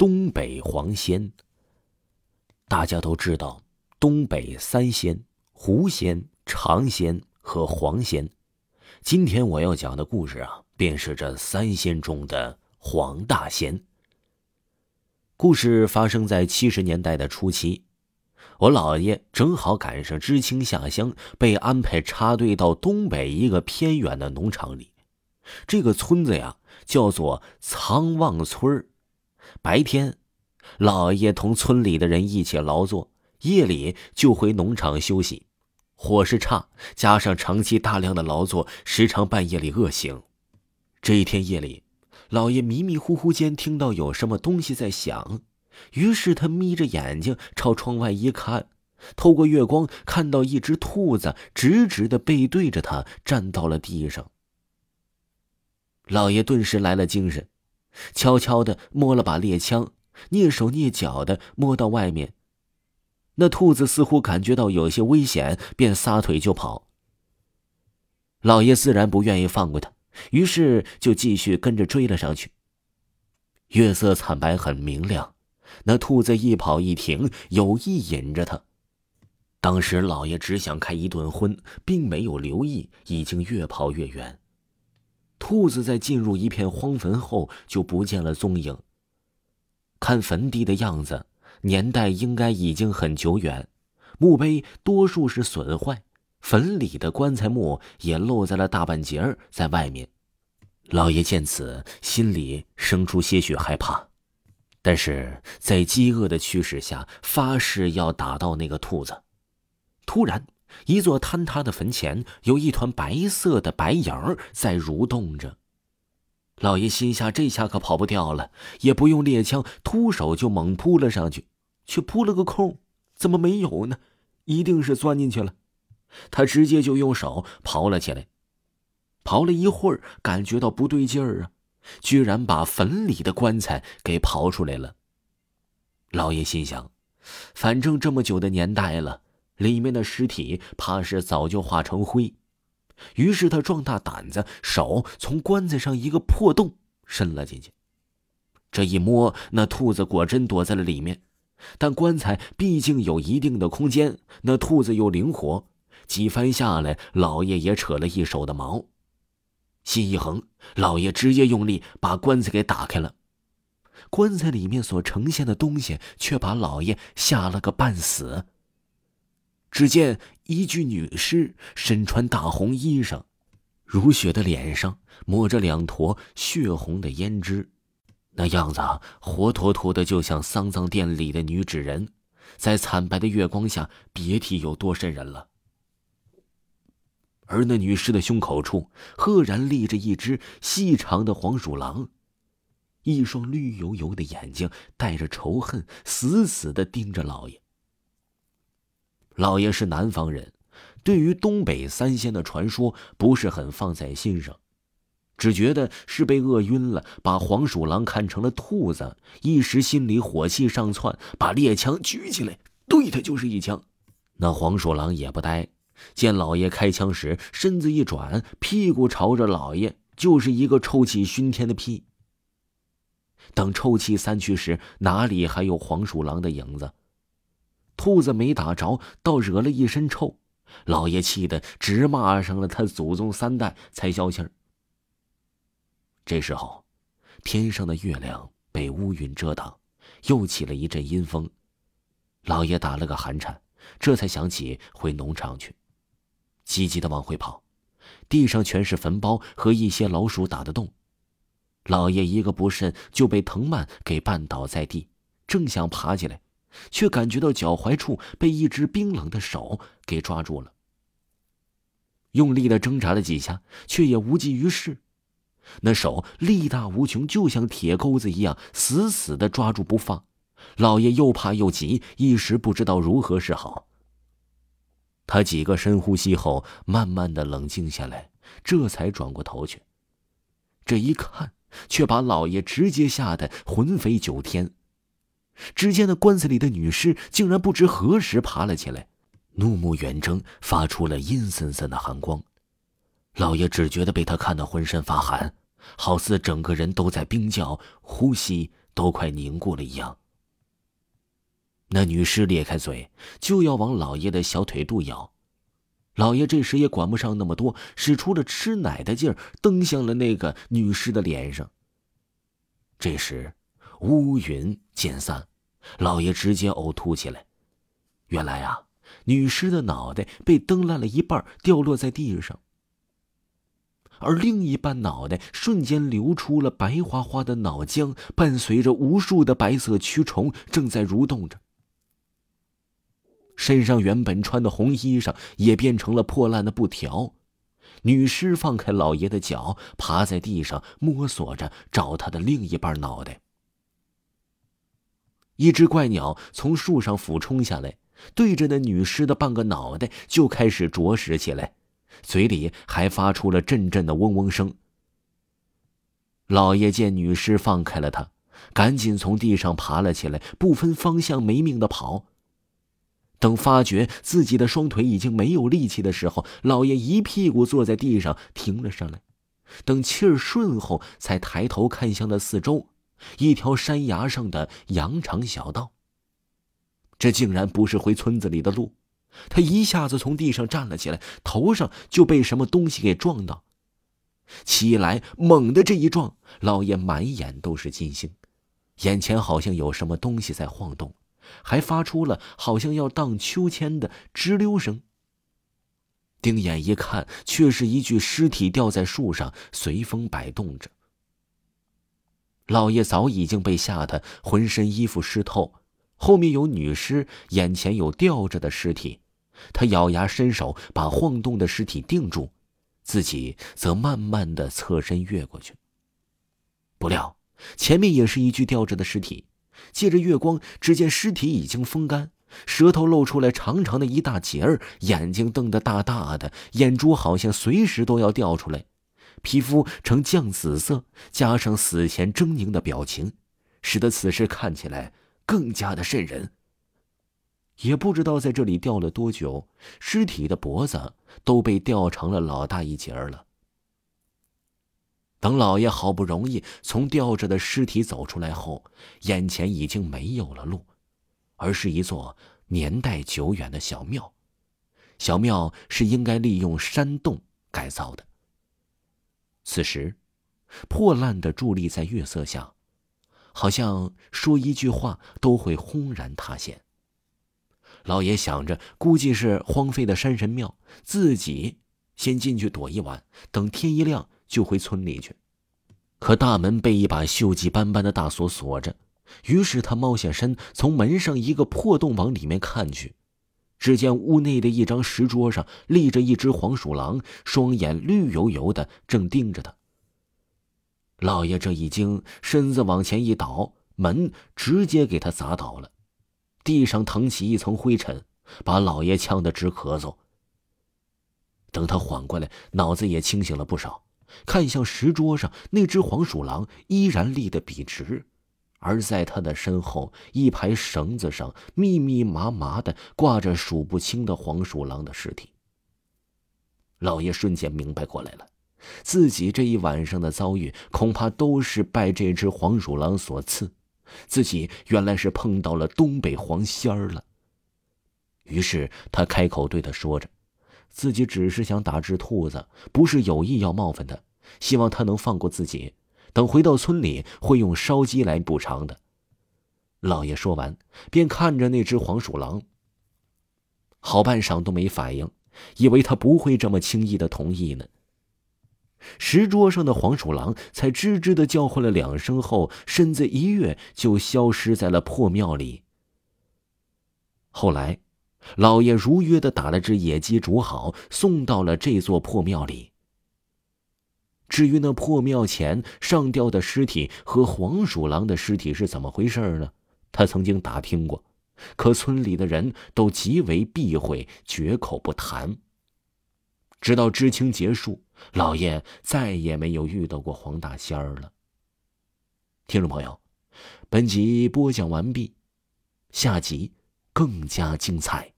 东北黄仙。大家都知道，东北三仙：狐仙、长仙和黄仙。今天我要讲的故事啊，便是这三仙中的黄大仙。故事发生在七十年代的初期，我姥爷正好赶上知青下乡，被安排插队到东北一个偏远的农场里。这个村子呀，叫做苍望村儿白天。老爷同村里的人一起劳作，夜里就回农场休息。伙食差，加上长期大量的劳作，时常半夜里饿醒。这一天夜里，老爷迷迷糊糊间听到有什么东西在响，于是他眯着眼睛朝窗外一看，透过月光看到一只兔子直直的背对着他站到了地上。老爷顿时来了精神，悄悄的摸了把猎枪。蹑手蹑脚的摸到外面，那兔子似乎感觉到有些危险，便撒腿就跑。老爷自然不愿意放过他，于是就继续跟着追了上去。月色惨白，很明亮，那兔子一跑一停，有意引着他。当时老爷只想开一顿荤，并没有留意，已经越跑越远。兔子在进入一片荒坟后，就不见了踪影。看坟地的样子，年代应该已经很久远，墓碑多数是损坏，坟里的棺材木也露在了大半截儿在外面。老爷见此，心里生出些许害怕，但是在饥饿的驱使下，发誓要打到那个兔子。突然，一座坍塌的坟前有一团白色的白影儿在蠕动着。老爷心下这下可跑不掉了，也不用猎枪，突手就猛扑了上去，却扑了个空，怎么没有呢？一定是钻进去了。他直接就用手刨了起来，刨了一会儿，感觉到不对劲儿啊，居然把坟里的棺材给刨出来了。老爷心想，反正这么久的年代了，里面的尸体怕是早就化成灰。于是他壮大胆子，手从棺材上一个破洞伸了进去。这一摸，那兔子果真躲在了里面。但棺材毕竟有一定的空间，那兔子又灵活，几番下来，老爷也扯了一手的毛。心一横，老爷直接用力把棺材给打开了。棺材里面所呈现的东西，却把老爷吓了个半死。只见一具女尸，身穿大红衣裳，如雪的脸上抹着两坨血红的胭脂，那样子活脱脱的就像丧葬店里的女纸人，在惨白的月光下，别提有多瘆人了。而那女尸的胸口处，赫然立着一只细长的黄鼠狼，一双绿油油的眼睛带着仇恨，死死的盯着老爷。老爷是南方人，对于东北三仙的传说不是很放在心上，只觉得是被饿晕了，把黄鼠狼看成了兔子，一时心里火气上窜，把猎枪举起来对他就是一枪。那黄鼠狼也不呆，见老爷开枪时，身子一转，屁股朝着老爷就是一个臭气熏天的屁。等臭气散去时，哪里还有黄鼠狼的影子？兔子没打着，倒惹了一身臭，老爷气得直骂上了他祖宗三代才消气儿。这时候，天上的月亮被乌云遮挡，又起了一阵阴风，老爷打了个寒颤，这才想起回农场去，急急的往回跑，地上全是坟包和一些老鼠打的洞，老爷一个不慎就被藤蔓给绊倒在地，正想爬起来。却感觉到脚踝处被一只冰冷的手给抓住了。用力的挣扎了几下，却也无济于事。那手力大无穷，就像铁钩子一样，死死的抓住不放。老爷又怕又急，一时不知道如何是好。他几个深呼吸后，慢慢的冷静下来，这才转过头去。这一看，却把老爷直接吓得魂飞九天。只见那棺材里的女尸竟然不知何时爬了起来，怒目圆睁，发出了阴森森的寒光。老爷只觉得被他看得浑身发寒，好似整个人都在冰窖，呼吸都。快凝固了一样。那女尸咧开嘴，就要往老爷的小腿肚咬。老爷这时也管不上那么多，使出了吃奶的劲儿，蹬向了那个女尸的脸上。这时，乌云渐散，老爷直接呕吐起来。原来啊，女尸的脑袋被蹬烂了一半，掉落在地上，而另一半脑袋瞬间流出了白花花的脑浆，伴随着无数的白色蛆虫正在蠕动着。身上原本穿的红衣裳也变成了破烂的布条。女尸放开老爷的脚，爬在地上摸索着找他的另一半脑袋。一只怪鸟从树上俯冲下来，对着那女尸的半个脑袋就开始啄食起来，嘴里还发出了阵阵的嗡嗡声。老爷见女尸放开了他，赶紧从地上爬了起来，不分方向没命的跑。等发觉自己的双腿已经没有力气的时候，老爷一屁股坐在地上，停了上来。等气儿顺后，才抬头看向了四周，一条山崖上的羊肠小道。这竟然不是回村子里的路。他一下子从地上站了起来，头上就被什么东西给撞到。起来，猛的这一撞，老爷满眼都是金星，眼前好像有什么东西在晃动。还发出了好像要荡秋千的吱溜声。定眼一看，却是一具尸体吊在树上，随风摆动着。老爷早已经被吓得浑身衣服湿透，后面有女尸，眼前有吊着的尸体，他咬牙伸手把晃动的尸体定住，自己则慢慢的侧身越过去。不料，前面也是一具吊着的尸体。借着月光，只见尸体已经风干，舌头露出来长长的一大截儿，眼睛瞪得大大的，眼珠好像随时都要掉出来，皮肤呈酱紫色，加上死前狰狞的表情，使得此时看起来更加的瘆人。也不知道在这里吊了多久，尸体的脖子都被吊成了老大一截了。等老爷好不容易从吊着的尸体走出来后，眼前已经没有了路，而是一座年代久远的小庙。小庙是应该利用山洞改造的。此时，破烂的伫立在月色下，好像说一句话都会轰然塌陷。老爷想着，估计是荒废的山神庙，自己先进去躲一晚，等天一亮。就回村里去，可大门被一把锈迹斑斑的大锁锁着。于是他猫下身，从门上一个破洞往里面看去，只见屋内的一张石桌上立着一只黄鼠狼，双眼绿油油的，正盯着他。老爷这一惊，身子往前一倒，门直接给他砸倒了，地上腾起一层灰尘，把老爷呛得直咳嗽。等他缓过来，脑子也清醒了不少。看向石桌上那只黄鼠狼，依然立得笔直，而在他的身后一排绳子上，密密麻麻的挂着数不清的黄鼠狼的尸体。老爷瞬间明白过来了，自己这一晚上的遭遇，恐怕都是拜这只黄鼠狼所赐，自己原来是碰到了东北黄仙儿了。于是他开口对他说着。自己只是想打只兔子，不是有意要冒犯他，希望他能放过自己。等回到村里，会用烧鸡来补偿的。老爷说完，便看着那只黄鼠狼，好半晌都没反应，以为他不会这么轻易的同意呢。石桌上的黄鼠狼才吱吱的叫唤了两声后，身子一跃，就消失在了破庙里。后来。老爷如约的打了只野鸡煮好，送到了这座破庙里。至于那破庙前上吊的尸体和黄鼠狼的尸体是怎么回事呢？他曾经打听过，可村里的人都极为避讳，绝口不谈。直到知青结束，老爷再也没有遇到过黄大仙儿了。听众朋友，本集播讲完毕，下集。更加精彩。